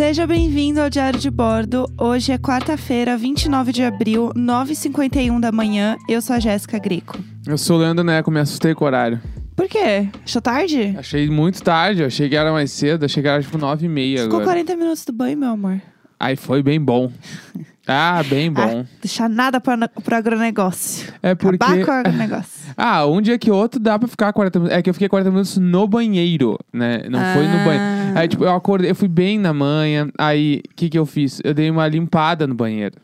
Seja bem-vindo ao Diário de Bordo. Hoje é quarta-feira, 29 de abril, 9h51 da manhã. Eu sou a Jéssica Greco. Eu sou o Leandro Neco, me assustei com o horário. Por quê? Achou tarde? Achei muito tarde, eu achei que era mais cedo, achei que era tipo 9 e meia Ficou agora. 40 minutos do banho, meu amor. Aí foi bem bom. Ah, bem bom. Ah, deixar nada pra, pro agronegócio. é porque. Acabar com o agronegócio. Ah, um dia que outro dá pra ficar 40 minutos. É que eu fiquei 40 minutos no banheiro, né? Não foi no banho. Ah. Aí, tipo, eu acordei, eu fui bem na manhã. Aí, o que que eu fiz? Eu dei uma limpada no banheiro.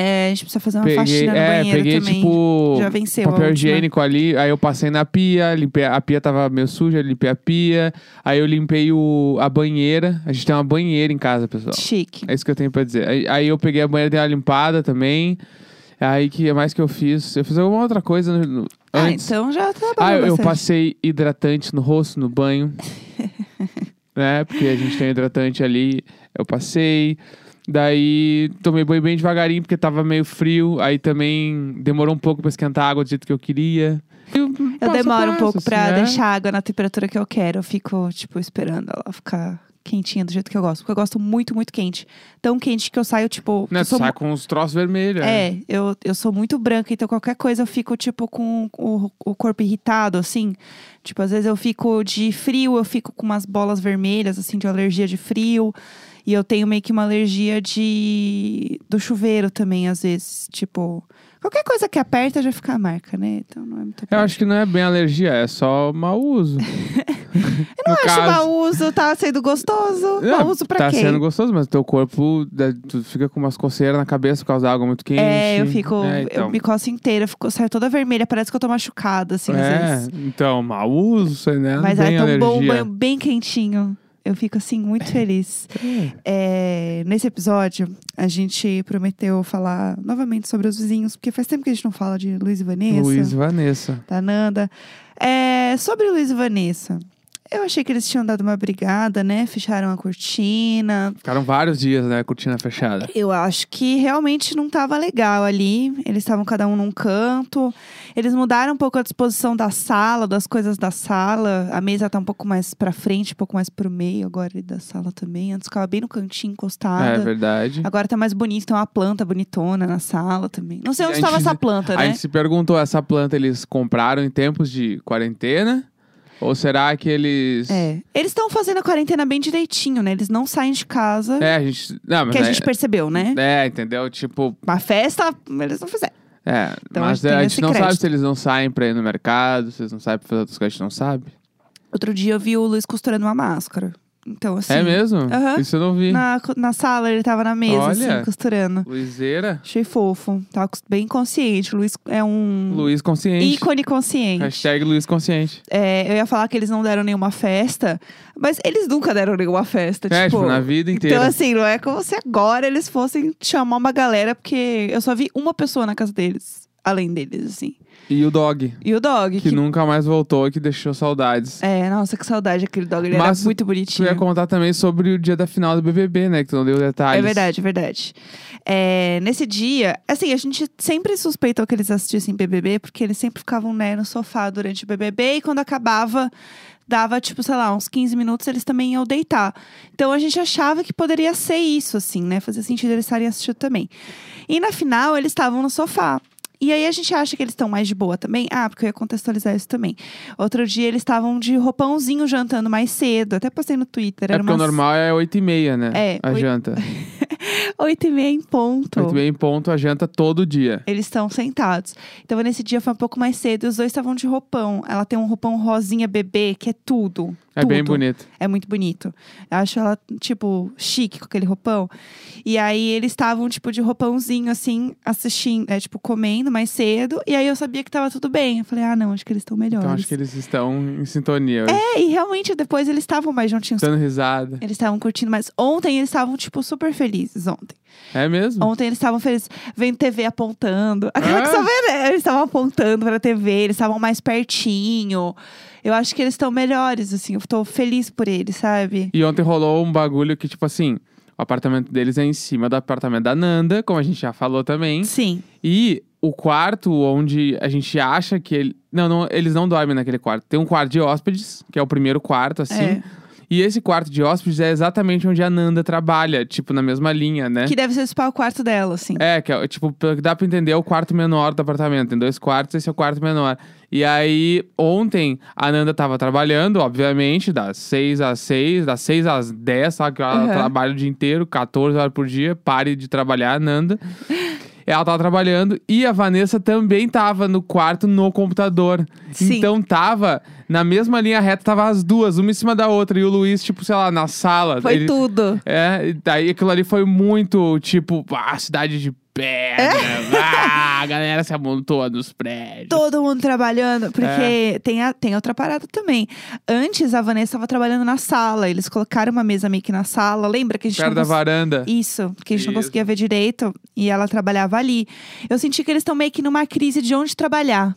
É, a gente precisa fazer uma peguei, faxina no é, banheiro peguei, também. tipo, Já venceu papel higiênico ali. Aí eu passei na pia, limpei, a pia tava meio suja, limpei a pia. Aí eu limpei o, a banheira. A gente tem uma banheira em casa, pessoal. Chique. É isso que eu tenho pra dizer. Aí, aí eu peguei a banheira, dei uma limpada também. Aí que é mais que eu fiz? Eu fiz alguma outra coisa no- Ah, antes. então já tá bom. Ah, eu, eu passei hidratante no rosto, no banho. né? Porque a gente tem hidratante ali. Eu passei. Daí tomei banho bem devagarinho, porque tava meio frio. Aí também demorou um pouco pra esquentar a água do jeito que eu queria. Eu a demoro um pouco pra assim, é. deixar a água na temperatura que eu quero. Eu fico, tipo, esperando ela ficar quentinha do jeito que eu gosto. Porque eu gosto muito, muito quente. Tão quente que eu saio, tipo. Né? eu Tu sou sai com os troços vermelhos. né? É, eu, eu sou muito branca, então qualquer coisa eu fico, tipo, com o, o corpo irritado, assim. Tipo, às vezes eu fico de frio, eu fico com umas bolas vermelhas, assim, de alergia de frio. E eu tenho meio que uma alergia de. do chuveiro também, às vezes. Tipo, qualquer coisa que aperta já fica a marca, né? Então não é muito Eu acho que não é bem alergia, é só mau uso. Eu não acho mau uso, tá sendo gostoso. Não, mau uso pra tá quê? sendo gostoso, mas teu corpo né, tu fica com umas coceiras na cabeça por causa da água muito quente. É, eu fico. É, Eu então. me coço inteira, fico, saio toda vermelha, parece que eu tô machucada, assim, às É, vezes. então, mau uso, né? Mas é tão alergia. bom, banho bem quentinho. Eu fico assim, muito feliz. É, nesse episódio, a gente prometeu falar novamente sobre os vizinhos, porque faz tempo que a gente não fala de Luiz e Vanessa, Luiz e Vanessa. da Nanda. É, sobre Luiz e Vanessa, eu achei que eles tinham dado uma brigada, né? Fecharam a cortina. Ficaram vários dias, né? Cortina fechada. Eu acho que realmente não tava legal ali. Eles estavam cada um num canto. Eles mudaram um pouco a disposição da sala, das coisas da sala. A mesa tá um pouco mais pra frente, um pouco mais pro meio agora da sala também. Antes ficava bem no cantinho, É encostada. verdade. agora tá mais bonito, tem uma planta bonitona na sala também. Não sei onde a estava essa planta, A né? gente se perguntou, essa planta eles compraram em tempos de quarentena? Ou será que eles... É. Eles estão fazendo a quarentena bem direitinho, né? Eles não saem de casa. É, a gente... Não, mas que a é- gente percebeu, né? É, entendeu? Tipo, Uma festa, eles não fizeram. é. Então, a mas gente tem a gente não sabe crédito. se eles não saem pra ir no mercado, se eles não saem pra fazer outras coisas, a gente não sabe. Outro dia eu vi o Luiz costurando uma máscara. Então, assim. é mesmo? Isso eu não vi. Na, na sala, ele tava na mesa, Olha. assim, costurando. Luizeira. Achei fofo. Tava bem consciente. Luiz é um Luiz consciente. ícone consciente. Hashtag Luiz consciente. É, eu ia falar que eles não deram nenhuma festa, mas eles nunca deram nenhuma festa. É, tipo, tipo, na vida inteira. Então, assim, não é como se agora eles fossem chamar uma galera, porque eu só vi uma pessoa na casa deles, além deles, assim. E o dog, E o dog, que que. nunca mais voltou e que deixou saudades. É, nossa, que saudade aquele dog. Ele Mas era muito bonitinho. ia contar também sobre o dia da final do BBB, né? Que tu não deu detalhes. É verdade, é verdade. É, nesse dia, assim, a gente sempre suspeitou que eles assistissem BBB, porque eles sempre ficavam, né, no sofá durante o BBB e quando acabava, dava, tipo, sei lá, uns 15 minutos, eles também iam deitar. Então a gente achava que poderia ser isso, assim, né? Fazia sentido eles estarem assistindo também. E na final, eles estavam no sofá. E aí a gente acha que eles estão mais de boa também. Ah, porque eu ia contextualizar isso também. Outro dia eles estavam de roupãozinho jantando mais cedo. Até postei no Twitter. É porque o umas normal é 8 e meia, né? É, A oito- janta. oito e meia em ponto. 8 e meia em ponto, a janta todo dia. Eles estão sentados. Então, nesse dia foi um pouco mais cedo e os dois estavam de roupão. Ela tem um roupão rosinha bebê, que é tudo. É bem tudo. bonito. É muito bonito. Eu acho ela, tipo, chique com aquele roupão. E aí eles estavam, tipo, de roupãozinho, assim, assistindo, é, tipo, comendo mais cedo. E aí eu sabia que tava tudo bem. Eu falei, ah, não, acho que eles estão melhores. Então acho que eles estão em sintonia. hoje. É, e realmente depois eles estavam mais juntinhos. Dando risada. Eles estavam curtindo, mas ontem eles estavam, tipo, super felizes ontem. É mesmo? Ontem eles estavam felizes, vendo TV apontando. Aquela que Ah. só vê, né? Eles estavam apontando pra TV, eles estavam mais pertinho. Eu acho que eles estão melhores, assim. Eu tô feliz por eles, sabe? E ontem rolou um bagulho que, tipo assim, o apartamento deles é em cima do apartamento da Nanda, como a gente já falou também. Sim. E o quarto onde a gente acha que ele. Não, não, eles não dormem naquele quarto. Tem um quarto de hóspedes, que é o primeiro quarto, assim. É. E esse quarto de hóspedes é exatamente onde a Nanda trabalha, tipo, na mesma linha, né? Que deve ser o quarto dela, assim. É, que é, tipo, pelo que dá pra entender, é o quarto menor do apartamento. Tem dois quartos, esse é o quarto menor. E aí, ontem, a Nanda tava trabalhando, obviamente, das 6 às 6, das 6 às 10, sabe? Que ela Uhum. trabalha o dia inteiro, 14 horas por dia. Pare de trabalhar, Nanda. Ela tava trabalhando e a Vanessa também tava no quarto no computador. Sim. Então tava na mesma linha reta, tava as duas, uma em cima da outra. E o Luiz, tipo, sei lá, na sala. Foi Ele- tudo. é, daí aquilo ali foi muito, tipo, ah, cidade de pedra. ah, a galera se amontoa nos prédios. Todo mundo trabalhando, porque tem, a, tem outra parada também. Antes a Vanessa estava trabalhando na sala, eles colocaram uma mesa meio que na sala. Lembra que a gente Perto não da cons- varanda. Isso, que a gente não Isso. conseguia ver direito e ela trabalhava ali. Eu senti que eles estão meio que numa crise de onde trabalhar.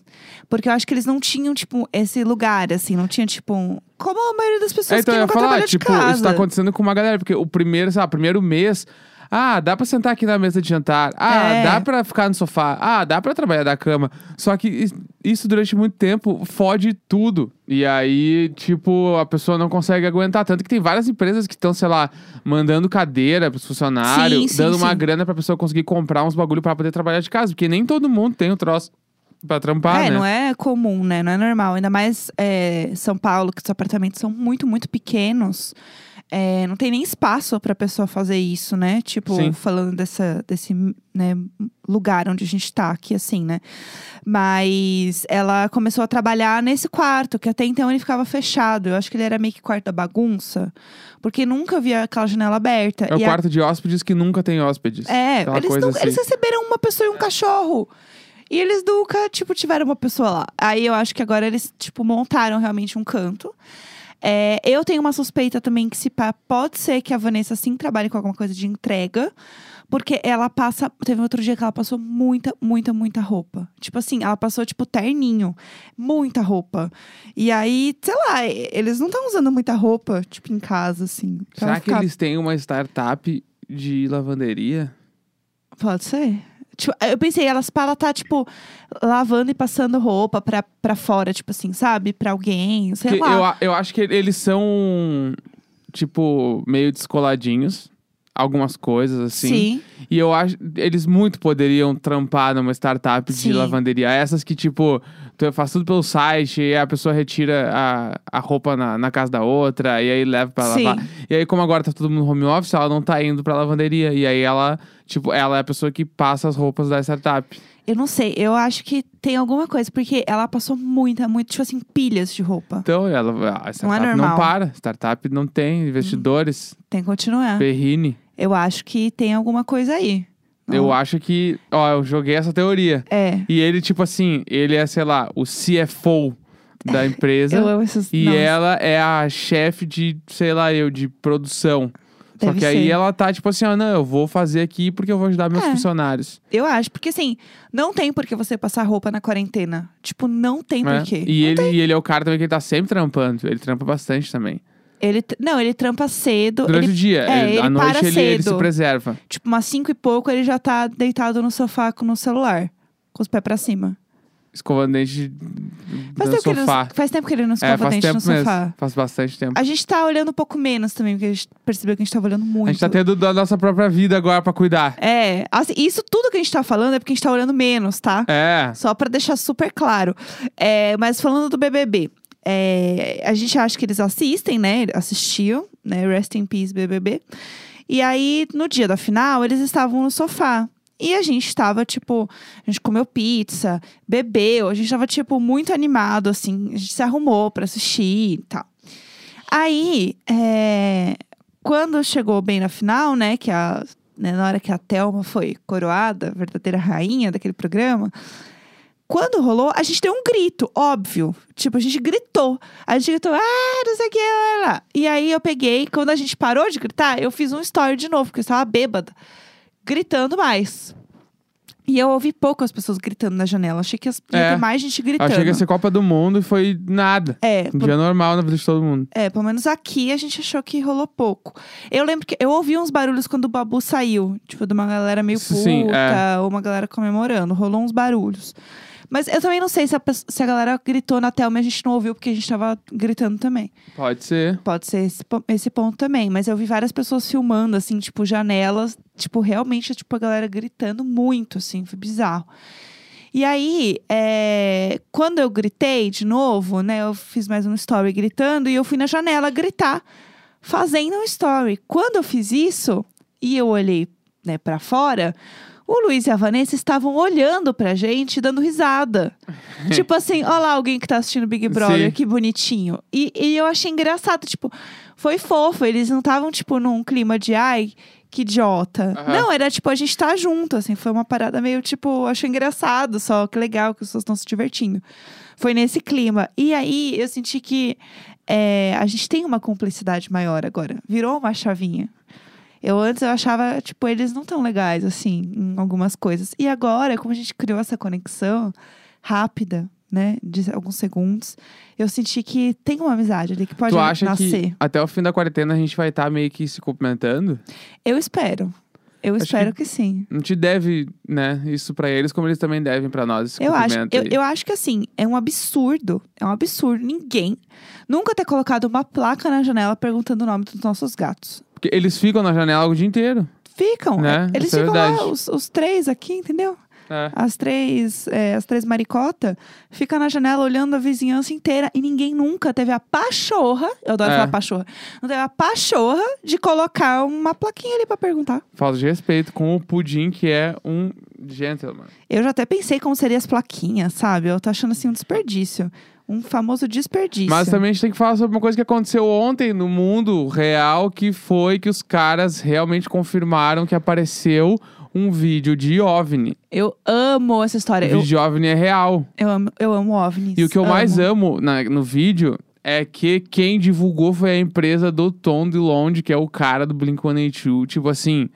Porque eu acho que eles não tinham, tipo, esse lugar, assim, não tinha, tipo, um- como a maioria das pessoas É, então que eu ia nunca falar, tipo, de casa. isso tá acontecendo com uma galera, porque o primeiro, sabe, primeiro mês. Ah, dá pra sentar aqui na mesa de jantar. Ah, É. dá pra ficar no sofá. Ah, dá pra trabalhar da cama. Só que is- isso durante muito tempo fode tudo. E aí, tipo, a pessoa não consegue aguentar. Tanto que tem várias empresas que estão, sei lá, mandando cadeira pros funcionários, Sim, sim, dando uma sim. grana pra pessoa conseguir comprar uns bagulho pra poder trabalhar de casa. Porque nem todo mundo tem o troço pra trampar, é, né? não é comum, né? Não é normal. Ainda mais é, São Paulo, que os apartamentos são muito, muito pequenos. É, não tem nem espaço pra pessoa fazer isso, né? Tipo, Sim. falando dessa, desse né, lugar onde a gente tá aqui, assim, né? Mas ela começou a trabalhar nesse quarto, que até então ele ficava fechado. Eu acho que ele era meio que quarto da bagunça. Porque nunca via aquela janela aberta. É o E a- quarto de hóspedes que nunca tem hóspedes. é, eles, nunca- assim. eles receberam uma pessoa e um cachorro. E eles nunca, tipo, tiveram uma pessoa lá. Aí eu acho que agora eles, tipo, montaram realmente um canto. É, eu tenho uma suspeita também que se pá, pode ser que a Vanessa sim trabalhe com alguma coisa de entrega. Porque ela passa. Teve outro dia que ela passou muita, muita, muita roupa. Tipo assim, ela passou, tipo, terninho. Muita roupa. E aí, sei lá, eles não estão usando muita roupa, tipo, em casa, assim. Será ela que ficar- eles têm uma startup de lavanderia? Pode ser. Tipo, eu pensei, elas para tá, tipo, lavando e passando roupa pra, pra fora, tipo assim, sabe? Pra alguém, sei Porque lá. eu, eu acho que eles são, tipo, meio descoladinhos. Algumas coisas, assim. Sim. E eu acho eles muito poderiam trampar numa startup Sim. de lavanderia. Essas que, tipo, tu faz tudo pelo site, e a pessoa retira a, a roupa na, na casa da outra, e aí leva pra Sim. lavar. E aí, como agora tá todo mundo home office, ela não tá indo pra lavanderia. E aí ela, tipo, ela é a pessoa que passa as roupas da startup. Eu não sei, eu acho que tem alguma coisa, porque ela passou muita, muito, tipo assim, pilhas de roupa. Então, ela, a startup não, normal. para. Startup não tem investidores. Tem que continuar. Perrine. Eu acho que tem alguma coisa aí. Não- Eu acho que. Ó, eu joguei essa teoria. É. E ele, tipo assim, ele é, sei lá, o CFO da empresa. Eu amo essas. E Nossa, ela é a chefe de, sei lá, eu, de produção. Só Deve que aí ser. ela tá, tipo assim, ó, não, eu vou fazer aqui porque eu vou ajudar meus É. funcionários. Eu acho, porque assim, não tem por que você passar roupa na quarentena. Tipo, não tem né? por quê. E ele, e ele é o cara também que ele tá sempre trampando. Ele trampa bastante também. Ele, não, ele trampa cedo. Durante ele, o dia. é, ele- à noite para ele, ele se cedo. preserva. tipo, umas cinco e pouco, ele já tá deitado no sofá com no celular. Com os pés pra cima. Escovando dente Faz no ele não, sofá. faz tempo que ele não É, escova faz dente tempo no sofá. mesmo. Faz bastante tempo. A gente tá olhando um pouco menos também, porque a gente percebeu que a gente tava olhando muito. A gente tá tendo da nossa própria vida agora pra cuidar. É, assim, isso tudo que a gente tá falando é porque a gente tá olhando menos, tá? É. Só pra deixar super claro. É, mas falando do BBB, é, a gente acha que eles assistem, né? Assistiam, né? Rest in Peace BBB. E aí, no dia da final, eles estavam no sofá. E a gente tava, tipo, a gente comeu pizza, bebeu, a gente tava, tipo, muito animado, assim. A gente se arrumou pra assistir e tal. Aí, é, quando chegou bem na final, né? Que a, né, na hora que a Thelma foi coroada, verdadeira rainha daquele programa. Quando rolou, a gente deu um grito, óbvio. Tipo, a gente gritou. A gente gritou, ah, não sei o que, lá. E aí eu peguei, quando a gente parou de gritar, eu fiz um story de novo, porque eu estava bêbada, gritando mais. E eu ouvi pouco as pessoas gritando na janela. Achei que ia É. ter mais gente gritando. Achei que ia ser Copa do Mundo e foi nada. É, Um dia normal na vida de todo mundo. é, pelo menos aqui a gente achou que rolou pouco. Eu lembro que eu ouvi uns barulhos quando o Babu saiu. Tipo, de uma galera meio puta, Sim, é. ou uma galera comemorando. Rolou uns barulhos. Mas eu também não sei se a, pe- se a galera gritou na Thelma e a gente não ouviu porque a gente tava gritando também. Pode ser. Pode ser esse, po- esse ponto também. Mas eu vi várias pessoas filmando, assim, tipo, janelas. Tipo, realmente, tipo, a galera gritando muito, assim. Foi bizarro. E aí, é, quando eu gritei de novo, né? Eu fiz mais um story gritando e eu fui na janela gritar, fazendo um story. Quando eu fiz isso e eu olhei né, para fora, o Luiz e a Vanessa estavam olhando pra gente, e dando risada. tipo assim, olha lá alguém que tá assistindo Big Brother, Sim. que bonitinho. E, e eu achei engraçado, tipo, foi fofo. Eles não estavam, tipo, num clima de ai, que idiota. Aham. Não, era tipo, a gente tá junto, assim, foi uma parada meio, tipo, achei engraçado, só que legal que as pessoas estão se divertindo. Foi nesse clima. E aí eu senti que é, a gente tem uma cumplicidade maior agora. Virou uma chavinha. Eu antes eu achava, tipo, eles não tão legais, assim, em algumas coisas. E agora, como a gente criou essa conexão rápida, né, de alguns segundos, eu senti que tem uma amizade ali que pode tu acha nascer. que até o fim da quarentena a gente vai estar meio que se cumprimentando? Eu espero. Eu Acho espero que... sim. A gente deve, né, isso pra eles, como eles também devem pra nós. Esse Eu acho, eu, eu acho que assim, é um absurdo. É um absurdo. Ninguém nunca ter colocado uma placa na janela perguntando o nome dos nossos gatos. Porque eles ficam na janela o dia inteiro. Ficam. Né? Eles Isso é ficam lá, verdade. os, os três aqui, entendeu? É. As três, é, as três maricota ficam na janela olhando a vizinhança inteira e ninguém nunca teve a pachorra, eu adoro É. falar pachorra, não teve a pachorra de colocar uma plaquinha ali pra perguntar. Falta de respeito com o Pudim, que é um gentleman. Eu já até pensei como seriam as plaquinhas, sabe? Eu tô achando assim um desperdício. Um famoso desperdício. Mas também a gente tem que falar sobre uma coisa que aconteceu ontem no mundo real, que foi que os caras realmente confirmaram que apareceu um vídeo de OVNI. Eu amo essa O história. Eu, vídeo de OVNI é real. eu amo, eu amo OVNIs. E o que eu mais amo. amo na- no vídeo é que quem divulgou foi a empresa do Tom DeLonge, que é o cara do Blink-182. Tipo assim...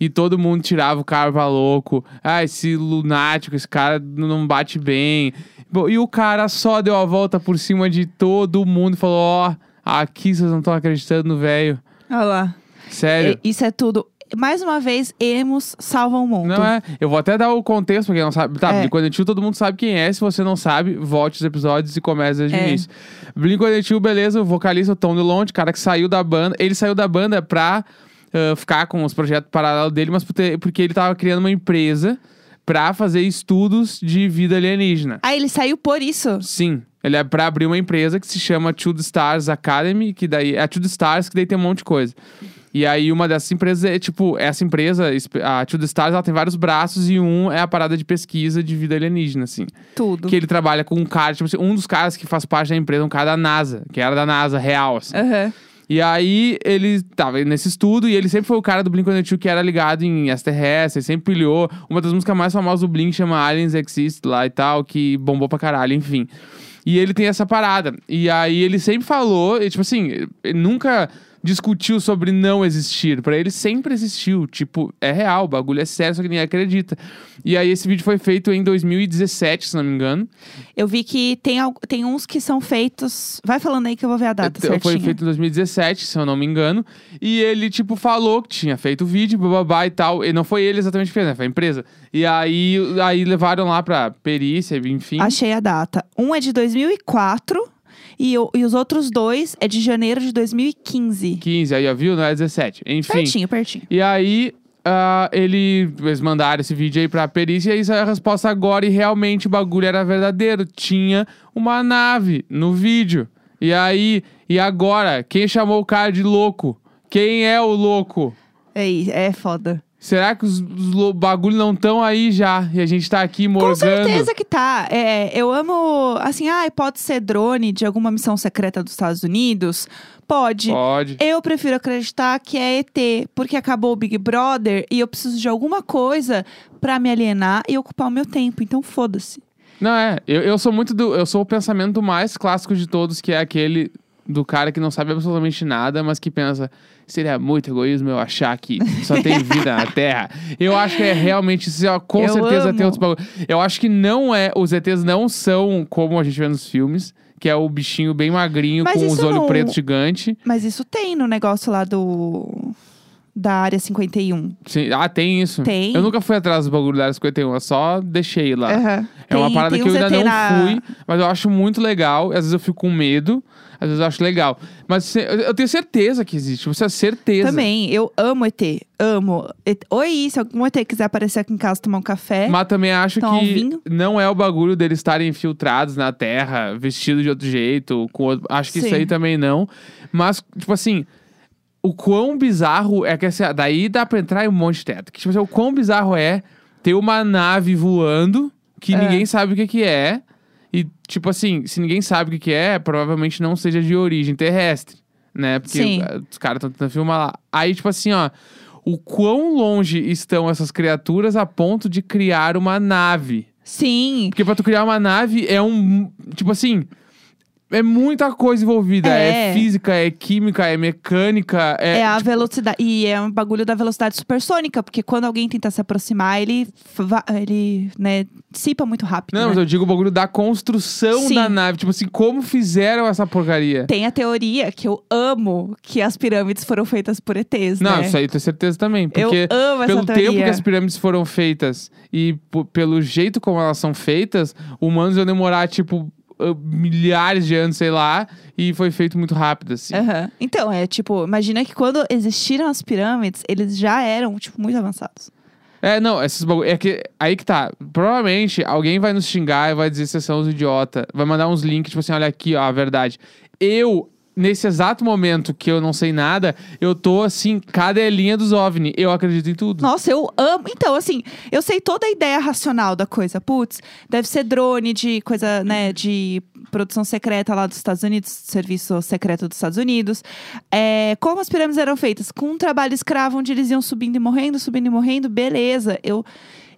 E todo mundo tirava o cara pra louco. Ah, esse lunático, esse cara não bate bem. Bom, E o cara só deu a volta por cima de todo mundo e falou: Ó, aqui vocês não estão acreditando no velho. Olha lá. Sério. E- Isso é tudo. Mais uma vez, emos salvam o mundo. Não é? Eu vou até dar o contexto pra quem não sabe. Tá, É. Blink-182 todo mundo sabe quem é. Se você não sabe, volte os episódios e comece desde o É. início. Blink-182, beleza, o vocalista o Tom DeLonge, cara que saiu da banda. Ele saiu da banda pra ficar com os projetos paralelos dele, mas porque ele tava criando uma empresa pra fazer estudos de vida alienígena. Ah, ele saiu por isso. Sim. Ele é pra abrir uma empresa que se chama The Stars Academy, que daí é The Stars, que daí tem um monte de coisa. E aí uma dessas empresas é, tipo, essa empresa, a The Stars, ela tem vários braços e um é a parada de pesquisa de vida alienígena, assim. Tudo. Que ele trabalha com um cara, tipo assim, um dos caras que faz parte da empresa, um cara da NASA, que era da NASA real, assim. Aham. E aí ele tava nesse estudo e ele sempre foi o cara do Blink-182 que era ligado em extraterrestres, sempre pilhou. Uma das músicas mais famosas do Blink chama Aliens Exist lá e tal, que bombou pra caralho, enfim. E ele tem essa parada. E aí ele sempre falou, e, tipo assim, nunca discutiu sobre não existir. Pra ele sempre existiu. Tipo, é real, o bagulho é sério, só que ninguém acredita. E aí esse vídeo foi feito em 2017, se não me engano. Eu vi que tem, tem uns que são feitos. Vai falando aí que eu vou ver a data certinha. Foi feito em 2017, se eu não me engano. E ele, tipo, falou que tinha feito o vídeo, bababá e tal. E não foi ele exatamente que fez, né? Foi a empresa. E aí, aí levaram lá pra perícia, enfim. Achei a data. Um é de 2004 e, o- e os outros dois é de janeiro de 2015. 15, aí, ó, viu? Não é 17. Enfim. Pertinho, pertinho. E aí, ah, ele, eles mandaram esse vídeo aí pra perícia e é a resposta agora. E realmente o bagulho era verdadeiro. Tinha uma nave no vídeo. E aí, e agora? Quem chamou o cara de louco? Quem é o louco? É, é foda. Será que os, os bagulho não estão aí já? E a gente tá aqui Com morgando? certeza que tá. É, eu amo, assim, ah, pode ser drone de alguma missão secreta dos Estados Unidos? Pode. Pode. Eu prefiro acreditar que é ET, porque acabou o Big Brother e eu preciso de alguma coisa pra me alienar e ocupar o meu tempo. Então foda-se. Não, é. Eu, eu sou muito do. Eu sou o pensamento mais clássico de todos, que é aquele do cara que não sabe absolutamente nada, mas que pensa. Seria muito egoísmo eu achar que só tem vida na Terra. Eu acho que é realmente isso. Com Eu certeza amo. tem outros bagulho. Eu acho que não é. Os ETs não são como a gente vê nos filmes, que é o bichinho bem magrinho Mas com os olhos não- pretos gigantes. Mas isso tem no negócio lá do. Da área 51. Sim. Ah, tem isso? Tem. Eu nunca fui atrás do bagulho da área 51, eu só deixei lá. Aham. É uma Tem- parada tem que eu ainda não na- fui, mas eu acho muito legal. Às vezes eu fico com medo, às vezes eu acho legal. Mas eu tenho certeza que existe, você é certeza. Também, eu amo ET. Amo. Et- Oi, se algum ET quiser aparecer aqui em casa tomar um café. Mas também acho um que não é o bagulho deles estarem infiltrados na Terra, vestidos de outro jeito. Com outro- Acho que isso Sim. aí também não. Mas, tipo assim, o quão bizarro é que assim, daí dá pra entrar em um monte de teto. Que, tipo assim, o quão bizarro é ter uma nave voando que É. ninguém sabe o que, que é. E, tipo assim, se ninguém sabe o que, que é, provavelmente não seja de origem terrestre, né? Porque Sim. os caras estão tentando filmar lá. Aí, tipo assim, ó. O quão longe estão essas criaturas a ponto de criar uma nave? Sim. Porque pra tu criar uma nave é um. Tipo assim. É muita coisa envolvida. É, É. física, é química, é mecânica. É, É, a tipo, velocidade. E é um bagulho da velocidade supersônica, porque quando alguém tenta se aproximar, ele, ele né, dissipa muito rápido. Não, né? mas eu digo o bagulho da construção Sim. da nave. Tipo assim, como fizeram essa porcaria? Tem a teoria que eu amo que as pirâmides foram feitas por ETs, Não, né? isso aí eu tenho certeza também. eu Porque amo essa pelo tempo que as pirâmides foram feitas e pelo jeito como elas são feitas, humanos iam demorar, tipo, milhares de anos, sei lá, e foi feito muito rápido, assim. Aham. Então, é tipo, imagina que quando existiram as pirâmides, eles já eram, tipo, muito avançados. É, não, esses bagulho. É que aí que tá. Provavelmente alguém vai nos xingar e vai dizer que vocês são os idiota. Vai mandar uns links, tipo assim, olha aqui, ó, a verdade. Eu, nesse exato momento que eu não sei nada, eu tô assim, cadelinha dos OVNI. Eu acredito em tudo. Nossa, eu amo. Então, assim, eu sei toda a ideia racional da coisa. Putz, deve ser drone de coisa, né, de produção secreta lá dos Estados Unidos, serviço secreto dos Estados Unidos. É, como as pirâmides eram feitas? Com um trabalho escravo, onde eles iam subindo e morrendo, subindo e morrendo, beleza. Eu,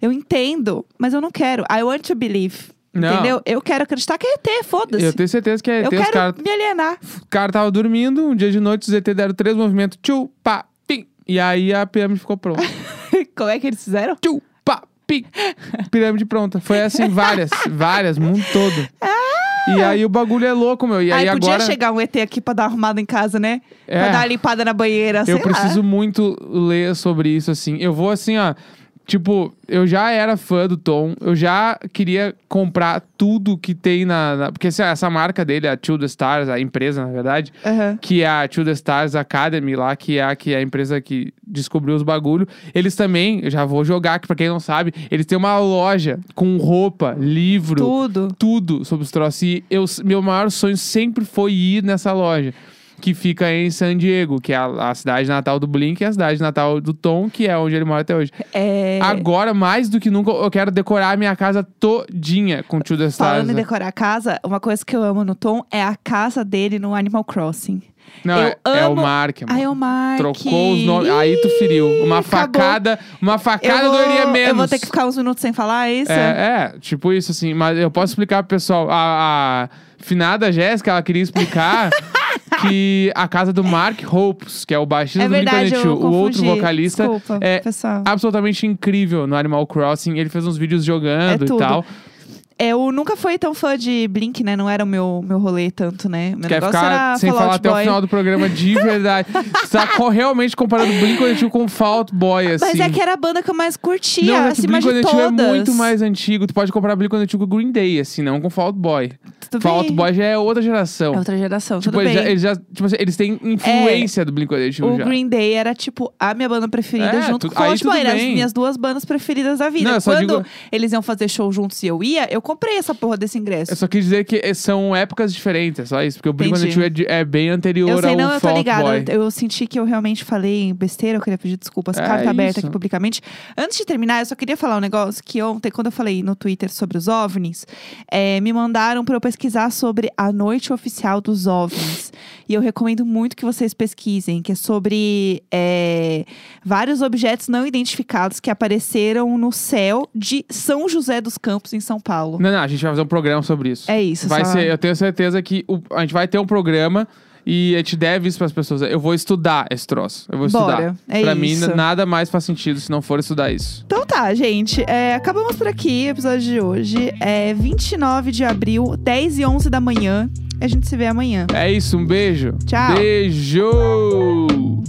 eu entendo, mas eu não quero. I want to believe. Não. Entendeu? Eu quero acreditar que é ET, foda-se. Eu tenho certeza que é. Eu tem os quero caras. me alienar. O cara tava dormindo, um dia de noite, os ET deram três movimentos. Tchu, pá, pim. E aí a pirâmide ficou pronta. Como é que eles fizeram? Tchu, pá, pim. Pirâmide pronta. Foi assim, várias, várias, mundo todo. E aí o bagulho é louco, meu. E aí Ai, podia agora. chegar um ET aqui pra dar uma arrumada em casa, né? É. Pra dar uma limpada na banheira, Eu lá. preciso muito ler sobre isso, assim. Eu vou assim, ó. Tipo, eu já era fã do Tom, eu já queria comprar tudo que tem na. na- porque assim, essa marca dele, a The Stars, a empresa, na verdade, Aham. que é a The Stars Academy lá, que é a, que é a empresa que descobriu os bagulho. Eles também, eu já vou jogar aqui pra quem não sabe, eles têm uma loja com roupa, livro, Tudo. tudo sobre os troços. E eu, meu maior sonho sempre foi ir nessa loja. Que fica em San Diego, que é a, a cidade natal do Blink e a cidade natal do Tom, que é onde ele mora até hoje. É... Agora, mais do que nunca, eu quero decorar a minha casa todinha com The Stars. Falando em né? decorar a casa, uma coisa que eu amo no Tom é a casa dele no Animal Crossing. Não, eu é, é o amo- Mark, mano. Ai, é o Mark. Trocou os nomes. Aí tu feriu. Uma acabou. facada, uma Eu facada vou, doeria menos. eu vou ter que ficar uns minutos sem falar é isso? É, é, tipo isso, assim. Mas eu posso explicar pro pessoal. A, a finada Jéssica, ela queria explicar que a casa do Mark Hopes, que é o baixista É do verdade, eu Blink-182, o outro vocalista, Desculpa, é pessoal. absolutamente incrível no Animal Crossing. Ele fez uns vídeos jogando É e tal. Eu nunca fui tão fã de Blink, né? Não era o meu, meu rolê tanto, né? Meu Quer negócio ficar era sem falar até o final do programa de verdade. Você tá realmente comparando Blink-182 com Fall Out Boy, assim. Mas é que era a banda que eu mais curtia, Não, é acima de Blink-182 todas. é muito mais antigo. Tu pode comprar Blink-182 com Green Day, assim, não com Fall Out Boy. Tudo Fall Out bem. Boy já é outra geração. É outra geração, Tipo, tudo eles bem. já, eles já- tipo assim, eles têm influência do Blink-182 O já. Green Day era, tipo, a minha banda preferida, É, junto tu- com o Out Boy. Eram as minhas duas bandas preferidas da vida. Não, Quando digo- eles iam fazer show juntos e eu ia, eu comprei essa porra desse ingresso. Eu só quis dizer que são épocas diferentes, é só isso. Porque o Entendi. Blink-182 é, é bem anterior Eu sei, ao não, eu tô ligada. Eu, eu senti que eu realmente falei besteira, eu queria pedir desculpas. É Carta aberta isso. aqui publicamente. Antes de terminar, eu só queria falar um negócio que ontem, quando eu falei no Twitter sobre os OVNIs, é, me mandaram pra eu pesquisar sobre a noite oficial dos OVNIs. E eu recomendo muito que vocês pesquisem, que é sobre é, vários objetos não identificados que apareceram no céu de São José dos Campos, em São Paulo. Não, não, a gente vai fazer um programa sobre isso. É isso, Vai só- ser, eu tenho certeza que o- a gente vai ter um programa e a gente deve isso pras pessoas. Eu vou estudar esse troço. Eu vou Bora, estudar. é pra mim, isso. nada mais faz sentido se não for estudar isso. Então tá, gente. É, acabamos por aqui o episódio de hoje. É 29 de abril, 10 e 11 da manhã. A gente se vê amanhã. É isso, um beijo. Tchau. Beijo!